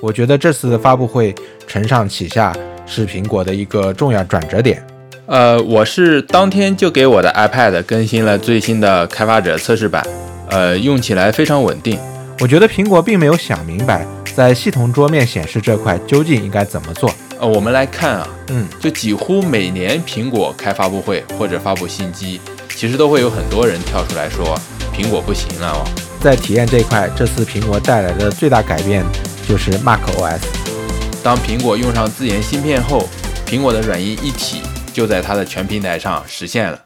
我觉得这次的发布会承上启下，是苹果的一个重要转折点。呃，我是当天就给我的 iPad 更新了最新的开发者测试版，呃，用起来非常稳定。我觉得苹果并没有想明白，在系统桌面显示这块究竟应该怎么做。呃，我们来看啊，嗯，就几乎每年苹果开发布会或者发布新机，其实都会有很多人跳出来说苹果不行了哦。在体验这一块，这次苹果带来的最大改变就是 macOS。当苹果用上自研芯片后，苹果的软硬一体就在它的全平台上实现了。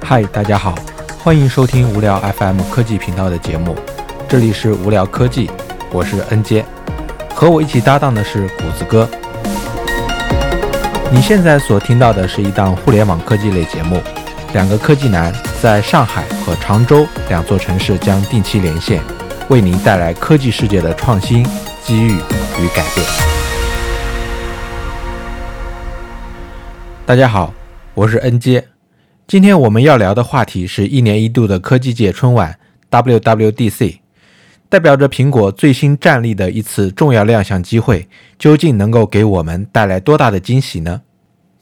嗨，大家好，欢迎收听无聊 FM 科技频道的节目，这里是无聊科技，我是 N 杰，和我一起搭档的是谷子哥。你现在所听到的是一档互联网科技类节目，两个科技男在上海和常州两座城市将定期连线，为您带来科技世界的创新、机遇与改变。大家好，我是恩杰。今天我们要聊的话题是一年一度的科技界春晚 WWDC，代表着苹果最新战力的一次重要亮相机会，究竟能够给我们带来多大的惊喜呢？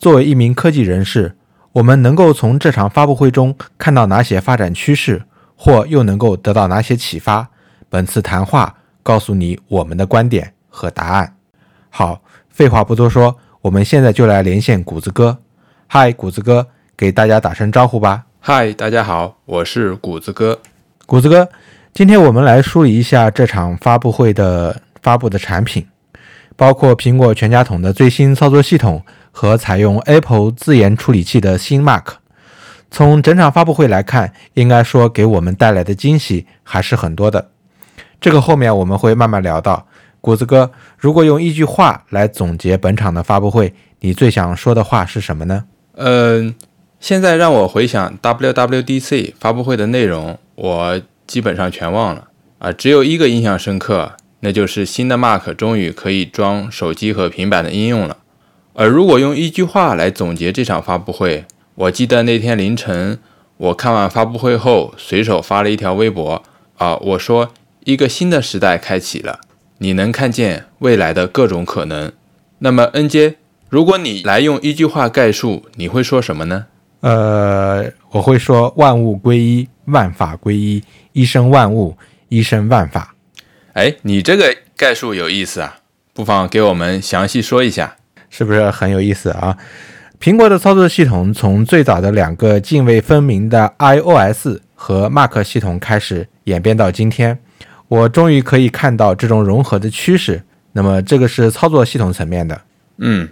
作为一名科技人士，我们能够从这场发布会中看到哪些发展趋势，或又能够得到哪些启发？本次谈话告诉你我们的观点和答案。好，废话不多说，我们现在就来连线谷子哥。嗨，谷子哥。给大家打声招呼吧。嗨，大家好，我是谷子哥。谷子哥，今天我们来梳理一下这场发布会的发布的产品，包括苹果全家桶的最新操作系统和采用 Apple 自研处理器的新 Mac。从整场发布会来看，应该说给我们带来的惊喜还是很多的。这个后面我们会慢慢聊到。谷子哥，如果用一句话来总结本场的发布会，你最想说的话是什么呢？嗯。现在让我回想 WWDC 发布会的内容，我基本上全忘了啊，只有一个印象深刻，那就是新的 Mac 终于可以装手机和平板的应用了。而如果用一句话来总结这场发布会，我记得那天凌晨我看完发布会后，随手发了一条微博啊，我说一个新的时代开启了，你能看见未来的各种可能。那么 NJ，如果你来用一句话概述，你会说什么呢？呃，我会说万物归一，万法归一，一生万物，一生万法。哎，你这个概述有意思啊，不妨给我们详细说一下，是不是很有意思啊？苹果的操作系统从最早的两个泾渭分明的 iOS 和 Mac 系统开始演变到今天，我终于可以看到这种融合的趋势。那么，这个是操作系统层面的，嗯。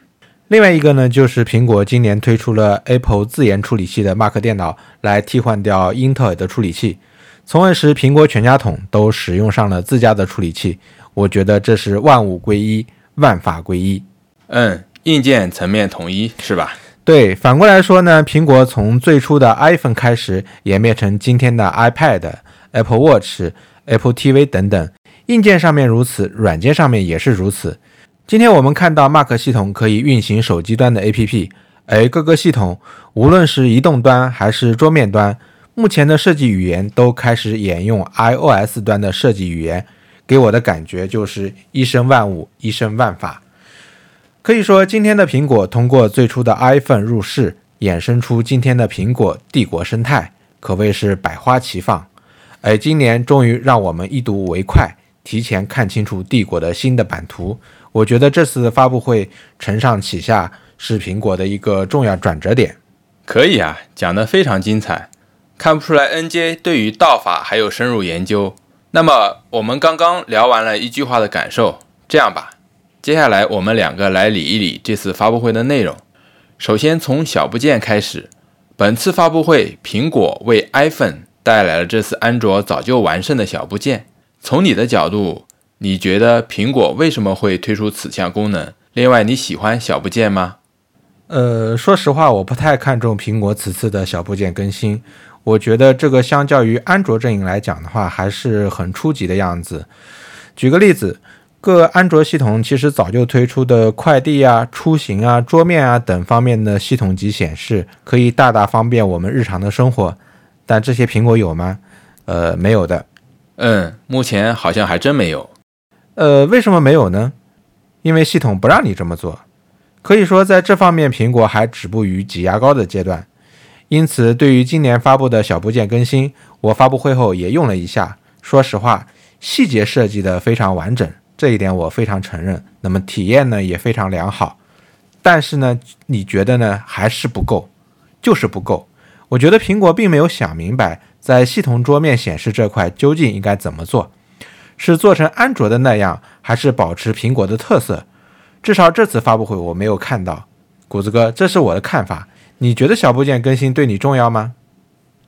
另外一个呢，就是苹果今年推出了 Apple 自研处理器的 Mac 电脑，来替换掉英特尔的处理器，从而使苹果全家桶都使用上了自家的处理器。我觉得这是万物归一，万法归一。嗯，硬件层面统一是吧？对。反过来说呢，苹果从最初的 iPhone 开始演变成今天的 iPad、Apple Watch、Apple TV 等等，硬件上面如此，软件上面也是如此。今天我们看到 Mac 系统可以运行手机端的 APP，而各个系统无论是移动端还是桌面端，目前的设计语言都开始沿用 iOS 端的设计语言，给我的感觉就是一生万物，一生万法。可以说，今天的苹果通过最初的 iPhone 入世，衍生出今天的苹果帝国生态，可谓是百花齐放。而今年终于让我们一睹为快，提前看清楚帝国的新的版图。我觉得这次发布会承上启下，是苹果的一个重要转折点。可以啊，讲得非常精彩，看不出来 NJ 对于道法还有深入研究。那么我们刚刚聊完了一句话的感受，这样吧，接下来我们两个来理一理这次发布会的内容。首先从小部件开始，本次发布会苹果为 iPhone 带来了这次安卓早就完胜的小部件。从你的角度。你觉得苹果为什么会推出此项功能？另外，你喜欢小部件吗？呃，说实话，我不太看重苹果此次的小部件更新。我觉得这个相较于安卓阵营来讲的话，还是很初级的样子。举个例子，各安卓系统其实早就推出的快递啊、出行啊、桌面啊等方面的系统级显示，可以大大方便我们日常的生活。但这些苹果有吗？呃，没有的。嗯，目前好像还真没有。呃，为什么没有呢？因为系统不让你这么做。可以说，在这方面，苹果还止步于挤牙膏的阶段。因此，对于今年发布的小部件更新，我发布会后也用了一下。说实话，细节设计的非常完整，这一点我非常承认。那么体验呢也非常良好。但是呢，你觉得呢？还是不够，就是不够。我觉得苹果并没有想明白，在系统桌面显示这块究竟应该怎么做，是做成安卓的那样，还是保持苹果的特色？至少这次发布会我没有看到，谷子哥，这是我的看法。你觉得小部件更新对你重要吗？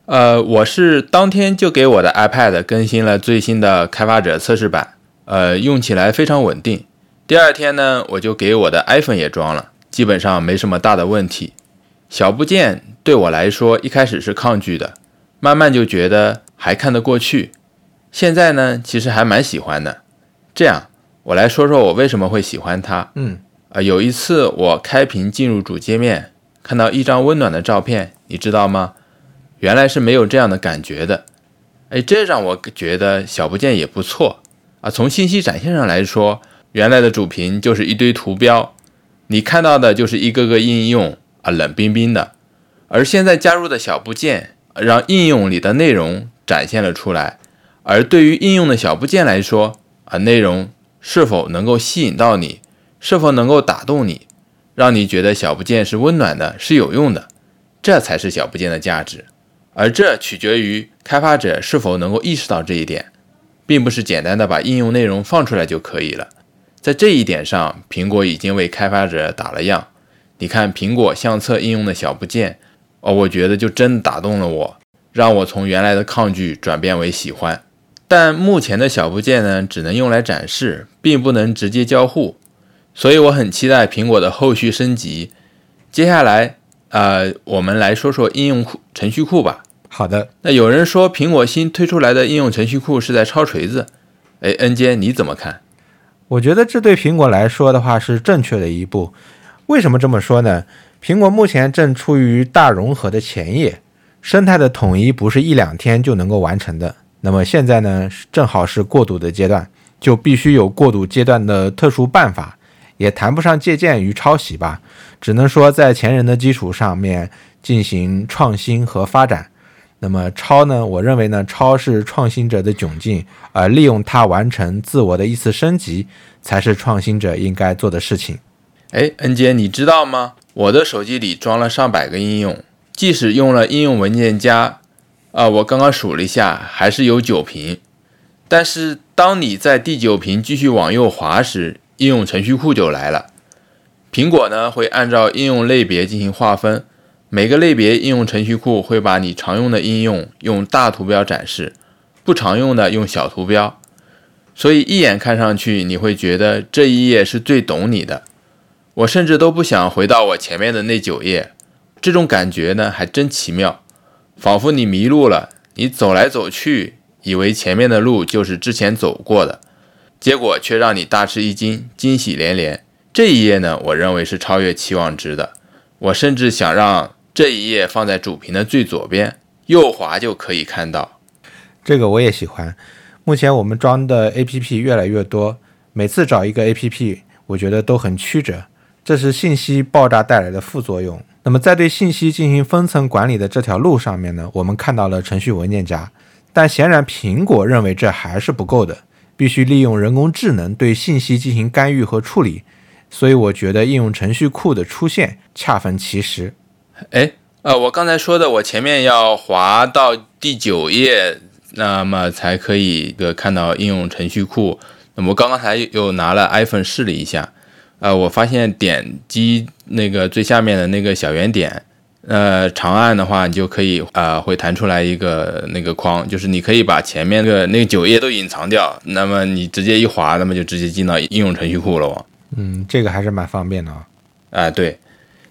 呃，我是当天就给我的 iPad 更新了最新的开发者测试版，呃，用起来非常稳定。第二天呢，我就给我的 iPhone 也装了，基本上没什么大的问题。小部件对我来说一开始是抗拒的，慢慢就觉得还看得过去。现在呢，其实还蛮喜欢的。这样。我来说说我为什么会喜欢它。嗯，啊，有一次我开屏进入主界面，看到一张温暖的照片，你知道吗？原来是没有这样的感觉的。哎，这让我觉得小部件也不错啊。从信息展现上来说，原来的主屏就是一堆图标，你看到的就是一个个应用啊，冷冰冰的。而现在加入的小部件，让应用里的内容展现了出来。而对于应用的小部件来说啊，内容。是否能够吸引到你？是否能够打动你，让你觉得小部件是温暖的，是有用的？这才是小部件的价值。而这取决于开发者是否能够意识到这一点，并不是简单的把应用内容放出来就可以了。在这一点上，苹果已经为开发者打了样。你看，苹果相册应用的小部件，哦，我觉得就真打动了我，让我从原来的抗拒转变为喜欢。但目前的小部件呢，只能用来展示，并不能直接交互，所以我很期待苹果的后续升级。接下来，呃，我们来说说应用库程序库吧。好的，那有人说苹果新推出来的应用程序库是在抄锤子，哎，恩坚你怎么看？我觉得这对苹果来说的话是正确的一步。为什么这么说呢？苹果目前正处于大融合的前夜，生态的统一不是一两天就能够完成的。那么现在呢，正好是过渡的阶段，就必须有过渡阶段的特殊办法，也谈不上借鉴与抄袭吧，只能说在前人的基础上面进行创新和发展。那么抄呢，我认为呢，抄是创新者的窘境，而利用它完成自我的一次升级，才是创新者应该做的事情。哎，恩杰，你知道吗？我的手机里装了上百个应用，即使用了应用文件夹。啊，我刚刚数了一下，还是有九屏。但是当你在第九屏继续往右滑时，应用程序库就来了。苹果呢会按照应用类别进行划分，每个类别应用程序库会把你常用的应用用大图标展示，不常用的用小图标。所以一眼看上去，你会觉得这一页是最懂你的。我甚至都不想回到我前面的那九页，这种感觉呢还真奇妙。仿佛你迷路了，你走来走去，以为前面的路就是之前走过的，结果却让你大吃一惊，惊喜连连。这一页呢，我认为是超越期望值的。我甚至想让这一页放在主屏的最左边，右滑就可以看到。这个我也喜欢。目前我们装的 APP 越来越多，每次找一个 APP，我觉得都很曲折，这是信息爆炸带来的副作用。那么在对信息进行分层管理的这条路上面呢，我们看到了程序文件夹，但显然苹果认为这还是不够的，必须利用人工智能对信息进行干预和处理。所以我觉得应用程序库的出现恰逢其时。哎，呃，我刚才说的，我前面要滑到第九页，那么才可以个看到应用程序库。那么我刚刚才又拿了 iPhone 试了一下。呃，我发现点击那个最下面的那个小圆点，呃，长按的话，你就可以呃，会弹出来一个那个框，就是你可以把前面的那九页都隐藏掉，那么你直接一滑，那么就直接进到应用程序库了。嗯，这个还是蛮方便的啊。啊，对。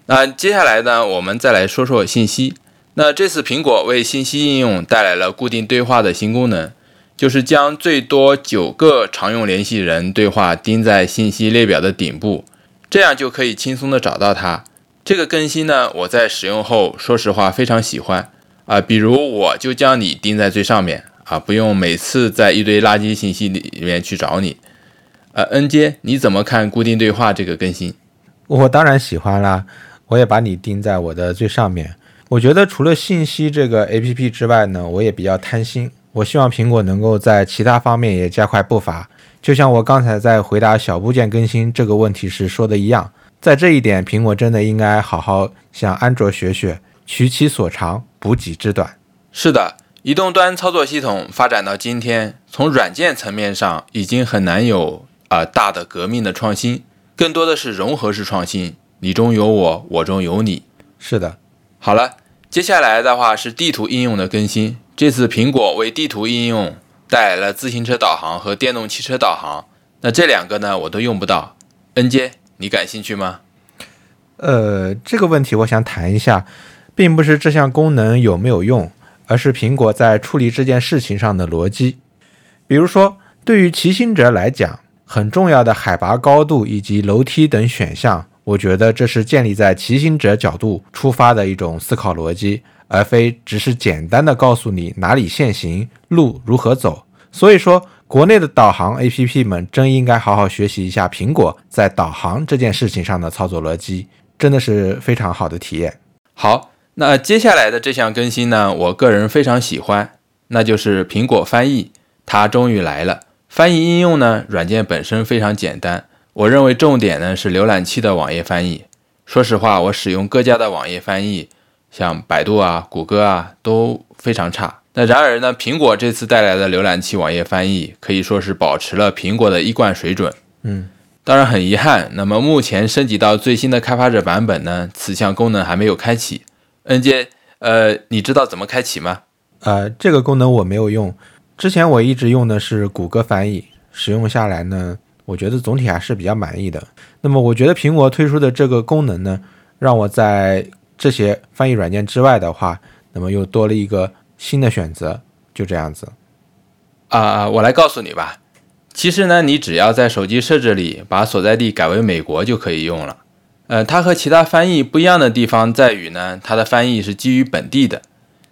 那接下来呢，我们再来说说信息。那这次苹果为信息应用带来了固定对话的新功能。就是将最多九个常用联系人对话钉在信息列表的顶部，这样就可以轻松的找到它。这个更新呢，我在使用后，说实话非常喜欢，啊，比如我就将你钉在最上面啊，不用每次在一堆垃圾信息里面去找你。呃，N 街，你怎么看固定对话这个更新？我当然喜欢啦，我也把你钉在我的最上面。我觉得除了信息这个 APP 之外呢，我也比较贪心，我希望苹果能够在其他方面也加快步伐。就像我刚才在回答小部件更新这个问题时说的一样，在这一点，苹果真的应该好好向安卓学学，取其所长，补己之短。是的，移动端操作系统发展到今天，从软件层面上已经很难有啊大的革命的创新，更多的是融合式创新，你中有我，我中有你。是的，好了，接下来的话是地图应用的更新。这次苹果为地图应用。带来了自行车导航和电动汽车导航，那这两个呢，我都用不到。NJ，，你感兴趣吗？呃，这个问题我想谈一下，并不是这项功能有没有用，而是苹果在处理这件事情上的逻辑。比如说，对于骑行者来讲，很重要的海拔高度以及楼梯等选项，我觉得这是建立在骑行者角度出发的一种思考逻辑。而非只是简单的告诉你哪里限行，路如何走。所以说，国内的导航 APP 们真应该好好学习一下苹果在导航这件事情上的操作逻辑，真的是非常好的体验。好，那接下来的这项更新呢，我个人非常喜欢，那就是苹果翻译，它终于来了。翻译应用呢，软件本身非常简单，我认为重点呢是浏览器的网页翻译。说实话，我使用各家的网页翻译。像百度啊、谷歌啊都非常差。那然而呢，苹果这次带来的浏览器网页翻译可以说是保持了苹果的一贯水准。嗯，当然很遗憾，那么目前升级到最新的开发者版本呢，此项功能还没有开启。N 杰，呃，你知道怎么开启吗？呃，这个功能我没有用。之前我一直用的是谷歌翻译，使用下来呢，我觉得总体还是比较满意的。那么我觉得苹果推出的这个功能呢，让我在这些翻译软件之外的话，那么又多了一个新的选择，就这样子。啊，我来告诉你吧。其实呢，你只要在手机设置里把所在地改为美国就可以用了。呃，它和其他翻译不一样的地方在于呢，它的翻译是基于本地的。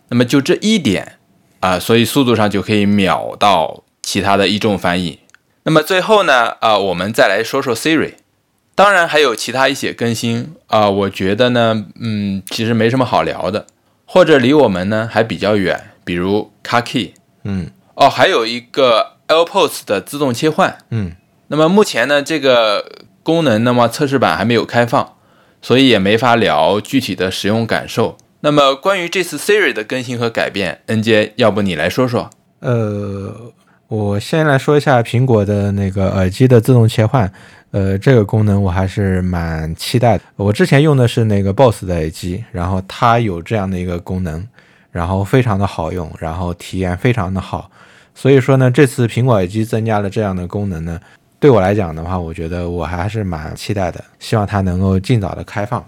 那么就这一点啊，所以速度上就可以秒到其他的一众翻译。那么最后呢，啊，我们再来说说 Siri。当然还有其他一些更新啊，我觉得呢，嗯，其实没什么好聊的，或者离我们呢还比较远，比如 Car Key，嗯，哦，还有一个 AirPods 的自动切换，嗯，那么目前呢这个功能，那么测试版还没有开放，所以也没法聊具体的使用感受。那么关于这次 Siri 的更新和改变，N J，，要不你来说说？呃，我先来说一下苹果的那个耳机的自动切换。呃，这个功能我还是蛮期待的。我之前用的是那个 BOSS 的耳机，然后它有这样的一个功能，然后非常的好用，然后体验非常的好。所以说呢，这次苹果耳机增加了这样的功能呢，对我来讲的话，我觉得我还是蛮期待的，希望它能够尽早的开放。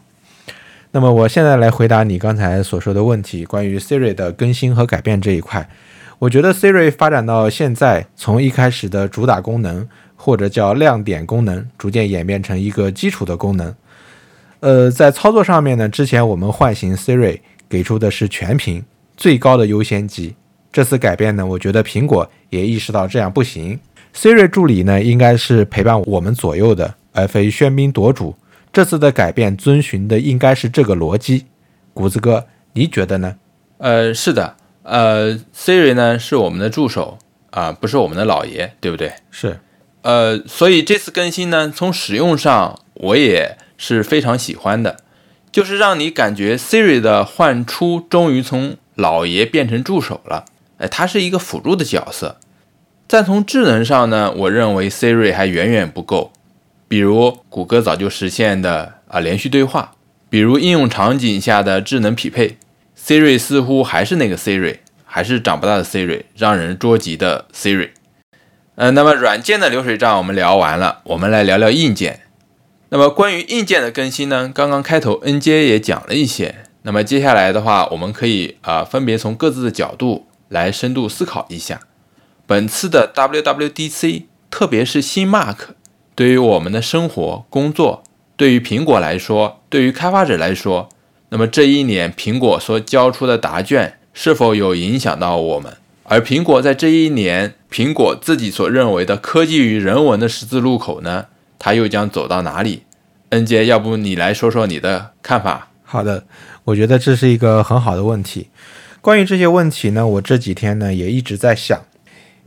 那么我现在来回答你刚才所说的问题，关于 Siri 的更新和改变这一块，我觉得 Siri 发展到现在，从一开始的主打功能。或者叫亮点功能，逐渐演变成一个基础的功能。呃，在操作上面呢，之前我们唤醒 Siri 给出的是全屏最高的优先级。这次改变呢，我觉得苹果也意识到这样不行。Siri 助理呢，应该是陪伴我们左右的，而非喧宾夺主。这次的改变遵循的应该是这个逻辑。谷子哥，你觉得呢？呃，是的，呃，Siri 呢是我们的助手啊，不是我们的老爷，对不对？是。呃，所以这次更新呢，从使用上我也是非常喜欢的，就是让你感觉 Siri 的唤出终于从老爷变成助手了，哎，它是一个辅助的角色。但从智能上呢，我认为 Siri 还远远不够，比如谷歌早就实现的啊连续对话，比如应用场景下的智能匹配，Siri 似乎还是那个 Siri，还是长不大的 Siri，让人捉急的 Siri。呃，那么软件的流水账我们聊完了，我们来聊聊硬件。那么关于硬件的更新呢，刚刚开头 N J 也讲了一些。那么接下来的话，我们可以啊分别从各自的角度来深度思考一下。本次的 W W D C，特别是新 Mark，对于我们的生活、工作，对于苹果来说，对于开发者来说，那么这一年苹果所交出的答卷是否有影响到我们？而苹果在这一年，苹果自己所认为的科技与人文的十字路口呢？它又将走到哪里？恩杰，要不你来说说你的看法？好的，我觉得这是一个很好的问题。关于这些问题呢，我这几天呢也一直在想。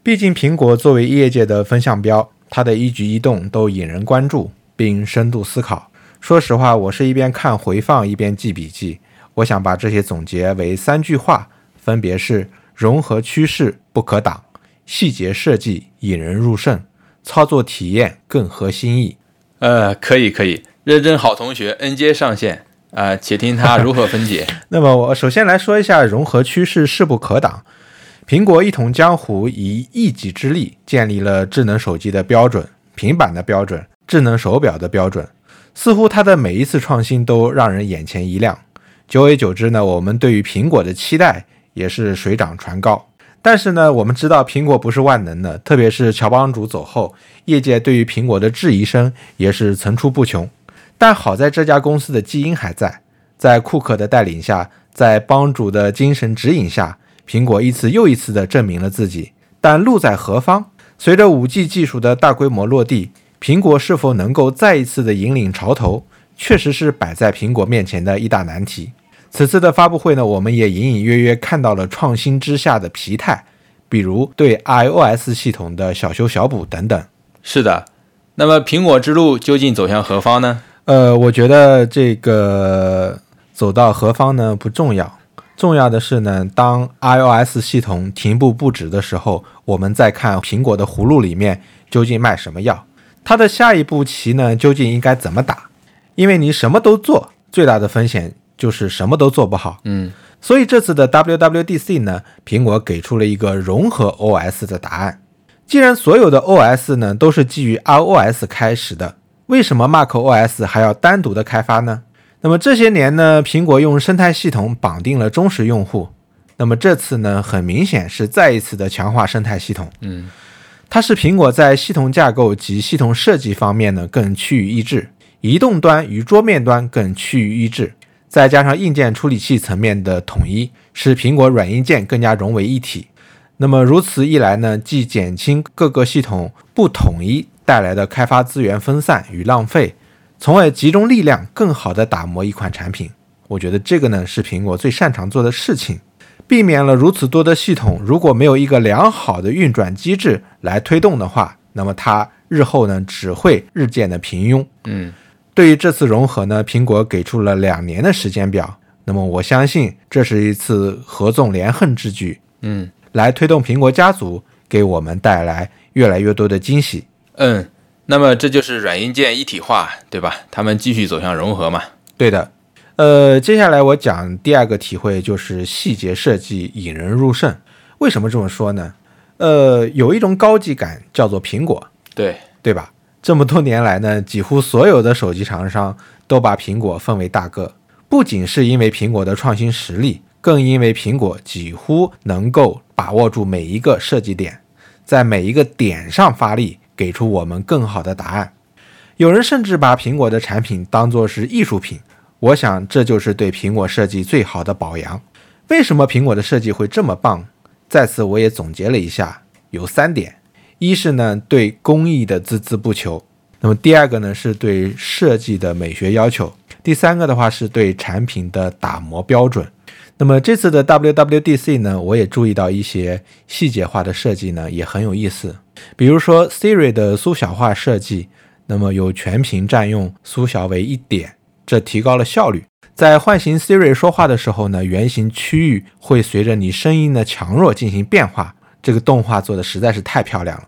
毕竟苹果作为业界的风向标，它的一举一动都引人关注并深度思考。说实话，我是一边看回放一边记笔记。我想把这些总结为三句话，分别是：融合趋势不可挡，细节设计引人入胜，操作体验更合心意。呃，可以可以，认真好同学 NJ 上线啊，且听他如何分解。那么我首先来说一下融合趋势势不可挡。苹果一统江湖，以一己之力建立了智能手机的标准、平板的标准、智能手表的标准，似乎它的每一次创新都让人眼前一亮。久而久之呢，我们对于苹果的期待也是水涨船高。但是呢，我们知道苹果不是万能的，特别是乔帮主走后，业界对于苹果的质疑声也是层出不穷。但好在这家公司的基因还在，在库克的带领下，在帮主的精神指引下，苹果一次又一次地证明了自己。但路在何方？随着 5G 技术的大规模落地，苹果是否能够再一次的引领潮头，确实是摆在苹果面前的一大难题。此次的发布会呢，我们也隐隐约约看到了创新之下的疲态，比如对 iOS 系统的小修小补等等。是的，那么苹果之路究竟走向何方呢？呃，我觉得这个走到何方呢不重要，重要的是呢，当 iOS 系统停步不止的时候，我们再看苹果的葫芦里面究竟卖什么药，它的下一步棋呢究竟应该怎么打？因为你什么都做，最大的风险。就是什么都做不好，嗯，所以这次的 WWDC 呢，苹果给出了一个融合 OS 的答案。既然所有的 OS 呢都是基于 iOS 开始的，为什么 macOS 还要单独的开发呢？那么这些年呢，苹果用生态系统绑定了忠实用户，那么这次呢，很明显是再一次的强化生态系统，嗯，它是苹果在系统架构及系统设计方面呢更趋于一致，移动端与桌面端更趋于一致。再加上硬件处理器层面的统一，使苹果软硬件更加融为一体。那么如此一来呢，既减轻各个系统不统一带来的开发资源分散与浪费，从而集中力量更好地打磨一款产品。我觉得这个呢是苹果最擅长做的事情，避免了如此多的系统如果没有一个良好的运转机制来推动的话，那么它日后呢只会日渐的平庸。嗯。对于这次融合呢，苹果给出了两年的时间表。那么我相信这是一次合纵连横之举，嗯，来推动苹果家族给我们带来越来越多的惊喜。嗯，那么这就是软硬件一体化，对吧？他们继续走向融合嘛？对的。呃，接下来我讲第二个体会就是细节设计引人入胜。为什么这么说呢？呃，有一种高级感叫做苹果，对对吧？这么多年来呢，几乎所有的手机厂商都把苹果奉为大哥，不仅是因为苹果的创新实力，更因为苹果几乎能够把握住每一个设计点，在每一个点上发力，给出我们更好的答案。有人甚至把苹果的产品当作是艺术品，我想这就是对苹果设计最好的表扬。为什么苹果的设计会这么棒？在此我也总结了一下，有三点。一是呢对工艺的孜孜不求，那么第二个呢是对设计的美学要求，第三个的话是对产品的打磨标准。那么这次的 WWDC 呢，我也注意到一些细节化的设计呢也很有意思，比如说 Siri 的缩小化设计，那么由全屏占用缩小为一点，这提高了效率。在唤醒 Siri 说话的时候呢，圆形区域会随着你声音的强弱进行变化。这个动画做的实在是太漂亮了。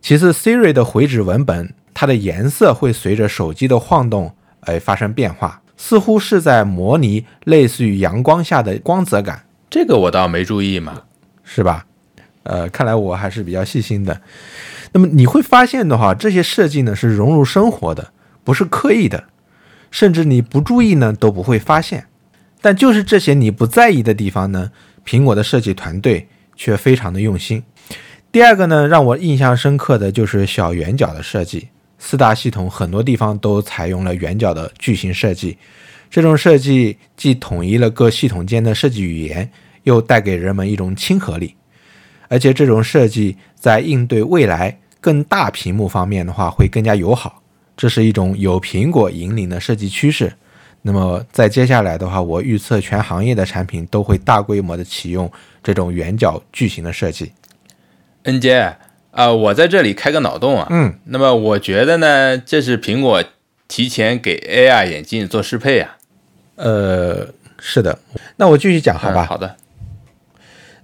其次，Siri 的回指文本，它的颜色会随着手机的晃动而发生变化，似乎是在模拟类似于阳光下的光泽感。这个我倒没注意嘛，是吧？呃，看来我还是比较细心的。那么你会发现的话，这些设计呢是融入生活的，不是刻意的，甚至你不注意呢都不会发现。但就是这些你不在意的地方呢，苹果的设计团队。却非常的用心。第二个呢，让我印象深刻的就是小圆角的设计。四大系统很多地方都采用了圆角的矩形设计，这种设计既统一了各系统间的设计语言，又带给人们一种亲和力。而且这种设计在应对未来更大屏幕方面的话，会更加友好。这是一种有苹果引领的设计趋势。那么在接下来的话，我预测全行业的产品都会大规模的启用这种圆角矩形的设计。恩杰啊，我在这里开个脑洞啊，嗯，那么我觉得呢，这是苹果提前给 AR 眼镜做适配啊。呃，是的。那我继续讲好吧？嗯好的。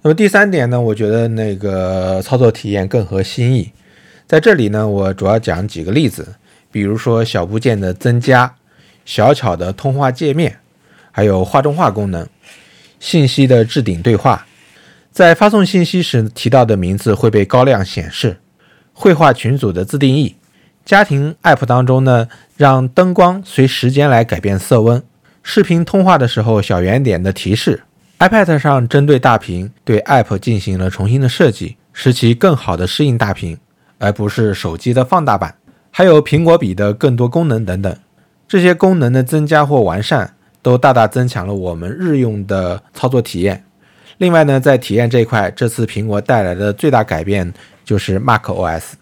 那么第三点呢，我觉得那个操作体验更合心意。在这里呢，我主要讲几个例子，比如说小部件的增加、小巧的通话界面，还有画中画功能、信息的置顶对话，在发送信息时提到的名字会被高亮显示，绘画群组的自定义，家庭 App 当中呢，让灯光随时间来改变色温，视频通话的时候小圆点的提示。iPad 上针对大屏对 App 进行了重新的设计，使其更好的适应大屏，而不是手机的放大版。还有苹果笔的更多功能等等，这些功能的增加或完善，都大大增强了我们日用的操作体验。另外呢，在体验这一块，这次苹果带来的最大改变就是 macOS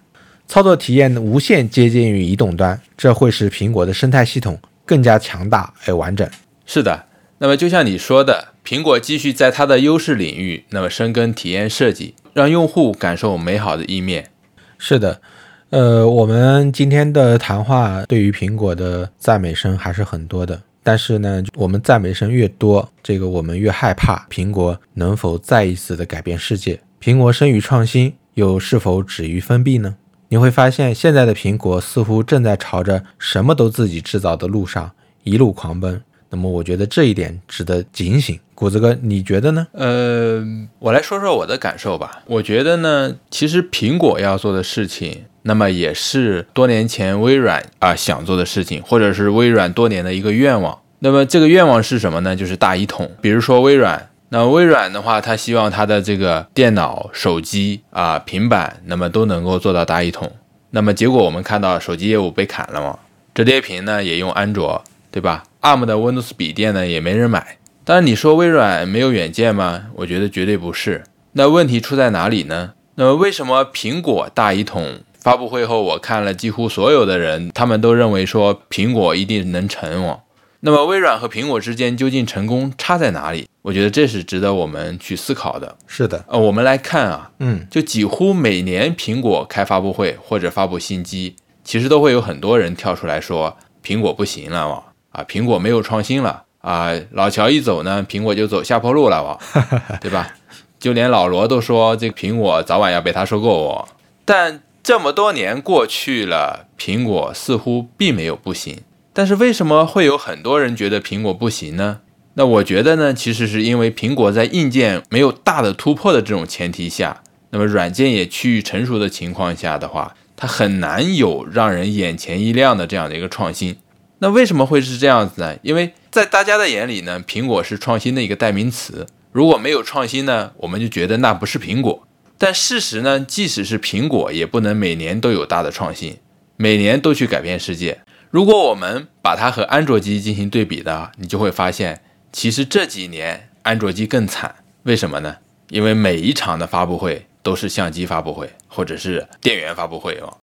操作体验无限接近于移动端，这会使苹果的生态系统更加强大而完整。是的，那么就像你说的，苹果继续在它的优势领域，那么深耕体验设计，让用户感受美好的一面。是的，呃，我们今天的谈话对于苹果的赞美声还是很多的，但是呢，我们赞美声越多，这个我们越害怕苹果能否再一次的改变世界。苹果生于创新，又是否止于封闭呢？你会发现，现在的苹果似乎正在朝着什么都自己制造的路上一路狂奔。那么，我觉得这一点值得警醒。谷子哥，你觉得呢？呃，我来说说我的感受吧。我觉得呢，其实苹果要做的事情，那么也是多年前微软啊想做的事情，或者是微软多年的一个愿望。那么这个愿望是什么呢？就是大一统。比如说微软，那微软的话，它希望它的这个电脑、手机啊、平板，那么都能够做到大一统。那么结果我们看到手机业务被砍了嘛，折叠屏呢也用安卓，对吧？ARM 的 Windows 笔电呢也没人买。当然你说微软没有远见吗？我觉得绝对不是。那问题出在哪里呢？那么为什么苹果大一统发布会后，我看了几乎所有的人，他们都认为说苹果一定能成哦。那么微软和苹果之间究竟成功差在哪里？我觉得这是值得我们去思考的。是的，呃，我们来看啊，嗯，就几乎每年苹果开发布会或者发布新机，其实都会有很多人跳出来说苹果不行了嘛，啊，苹果没有创新了啊，老乔一走呢，苹果就走下坡路了哇，对吧？就连老罗都说这个苹果早晚要被他收购哦。但这么多年过去了，苹果似乎并没有不行。但是为什么会有很多人觉得苹果不行呢？那我觉得呢，其实是因为苹果在硬件没有大的突破的这种前提下，那么软件也趋于成熟的情况下的话，它很难有让人眼前一亮的这样的一个创新。那为什么会是这样子呢？因为在大家的眼里呢，苹果是创新的一个代名词。如果没有创新呢，我们就觉得那不是苹果。但事实呢，即使是苹果，也不能每年都有大的创新，每年都去改变世界。如果我们把它和安卓机进行对比的，你就会发现，其实这几年安卓机更惨。为什么呢？因为每一场的发布会都是相机发布会，或者是电源发布会哦。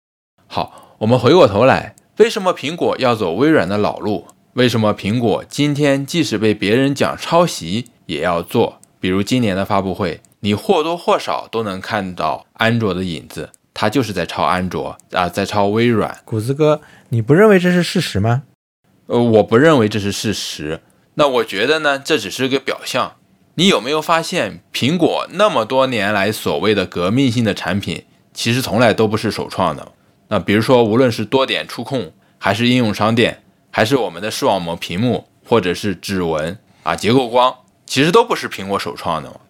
好，我们回过头来，为什么苹果要走微软的老路？为什么苹果今天即使被别人讲抄袭，也要做？比如今年的发布会，你或多或少都能看到安卓的影子，它就是在抄安卓啊，在抄微软。谷子哥，你不认为这是事实吗？呃，我不认为这是事实。那我觉得呢，这只是个表象。你有没有发现，苹果那么多年来所谓的革命性的产品，其实从来都不是首创的。那比如说，无论是多点触控，还是应用商店，还是我们的视网膜屏幕，或者是指纹啊、结构光，其实都不是苹果首创的，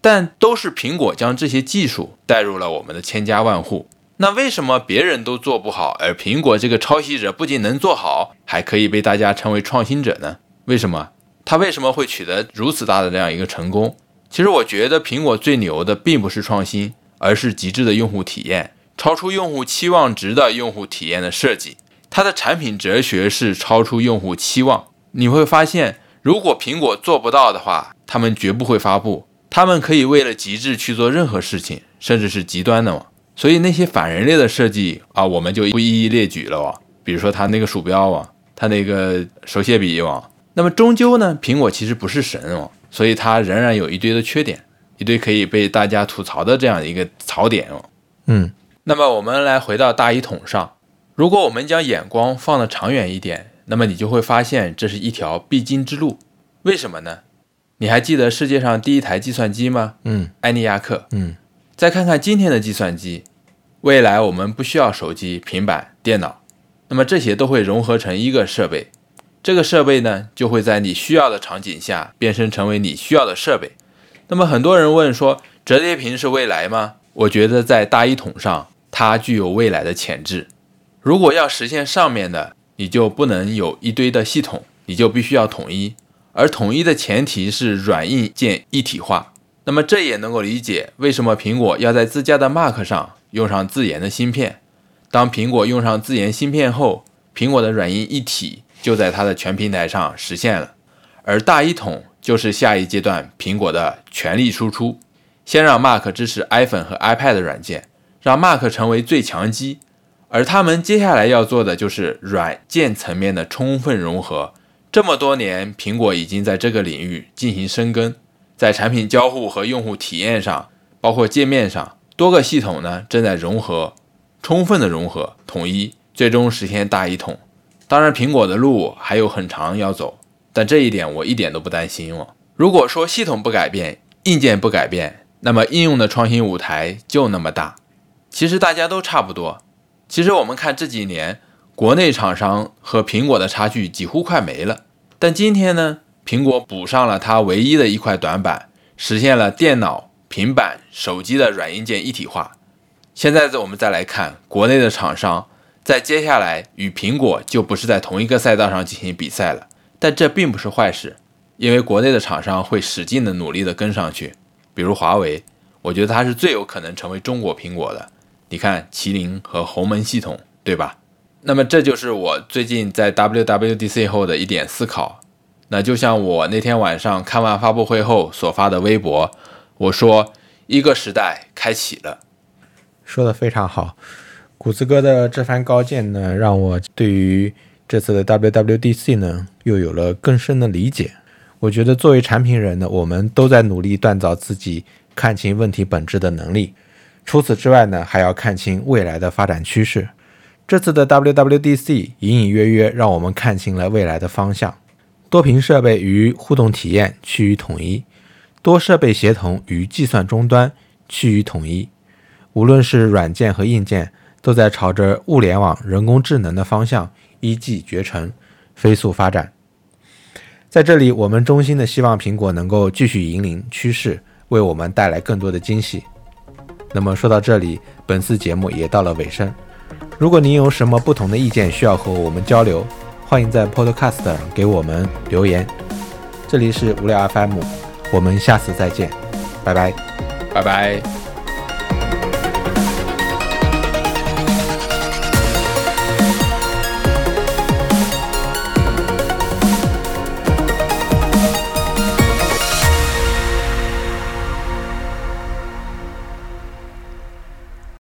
但都是苹果将这些技术带入了我们的千家万户。那为什么别人都做不好，而苹果这个抄袭者不仅能做好，还可以被大家称为创新者呢？为什么？它为什么会取得如此大的这样一个成功？其实我觉得苹果最牛的并不是创新，而是极致的用户体验，超出用户期望值的用户体验的设计。它的产品哲学是超出用户期望。你会发现，如果苹果做不到的话，他们绝不会发布。他们可以为了极致去做任何事情，甚至是极端的嘛。所以那些反人类的设计啊，我们就不一一列举了哇。比如说它那个鼠标啊，它那个手写笔啊。那么终究呢，苹果其实不是神哦，所以它仍然有一堆的缺点，一堆可以被大家吐槽的这样一个槽点哦。嗯，那么我们来回到大一统上，如果我们将眼光放得长远一点，那么你就会发现这是一条必经之路。为什么呢？你还记得世界上第一台计算机吗？嗯，埃尼亚克。嗯。再看看今天的计算机，未来我们不需要手机、平板、电脑，那么这些都会融合成一个设备。这个设备呢，就会在你需要的场景下变身成为你需要的设备。那么很多人问说，折叠屏是未来吗？我觉得在大一统上，它具有未来的潜质。如果要实现上面的，你就不能有一堆的系统，你就必须要统一。而统一的前提是软硬件一体化。那么这也能够理解为什么苹果要在自家的 Mac 上用上自研的芯片。当苹果用上自研芯片后，苹果的软硬一体就在它的全平台上实现了。而大一统就是下一阶段苹果的全力输出，先让 Mac 支持 iPhone 和 iPad 的软件，让 Mark 成为最强机。而他们接下来要做的就是软件层面的充分融合。这么多年，苹果已经在这个领域进行深耕。在产品交互和用户体验上，包括界面上，多个系统呢正在融合，充分的融合统一，最终实现大一统。当然，苹果的路还有很长要走，但这一点我一点都不担心哦。如果说系统不改变，硬件不改变，那么应用的创新舞台就那么大。其实大家都差不多。其实我们看这几年，国内厂商和苹果的差距几乎快没了。但今天呢？苹果补上了它唯一的一块短板，实现了电脑、平板、手机的软硬件一体化。现在我们再来看国内的厂商，在接下来与苹果就不是在同一个赛道上进行比赛了。但这并不是坏事，因为国内的厂商会使劲的努力的跟上去。比如华为，我觉得它是最有可能成为中国苹果的。你看麒麟和鸿蒙系统，对吧？那么这就是我最近在 WWDC 后的一点思考。那就像我那天晚上看完发布会后所发的微博，我说一个时代开启了，说的非常好。谷子哥的这番高见呢，让我对于这次的 WWDC 呢又有了更深的理解。我觉得作为产品人呢，我们都在努力锻造自己看清问题本质的能力。除此之外呢，还要看清未来的发展趋势。这次的 WWDC 隐隐约约让我们看清了未来的方向。多屏设备与互动体验趋于统一，多设备协同与计算终端趋于统一。无论是软件和硬件，都在朝着物联网、人工智能的方向一骑绝尘，飞速发展。在这里，我们衷心的希望苹果能够继续引领趋势，为我们带来更多的惊喜。那么说到这里，本次节目也到了尾声。如果您有什么不同的意见，需要和我们交流。欢迎在 Podcast 给我们留言。这里是无聊 FM，我们下次再见，拜拜，拜拜。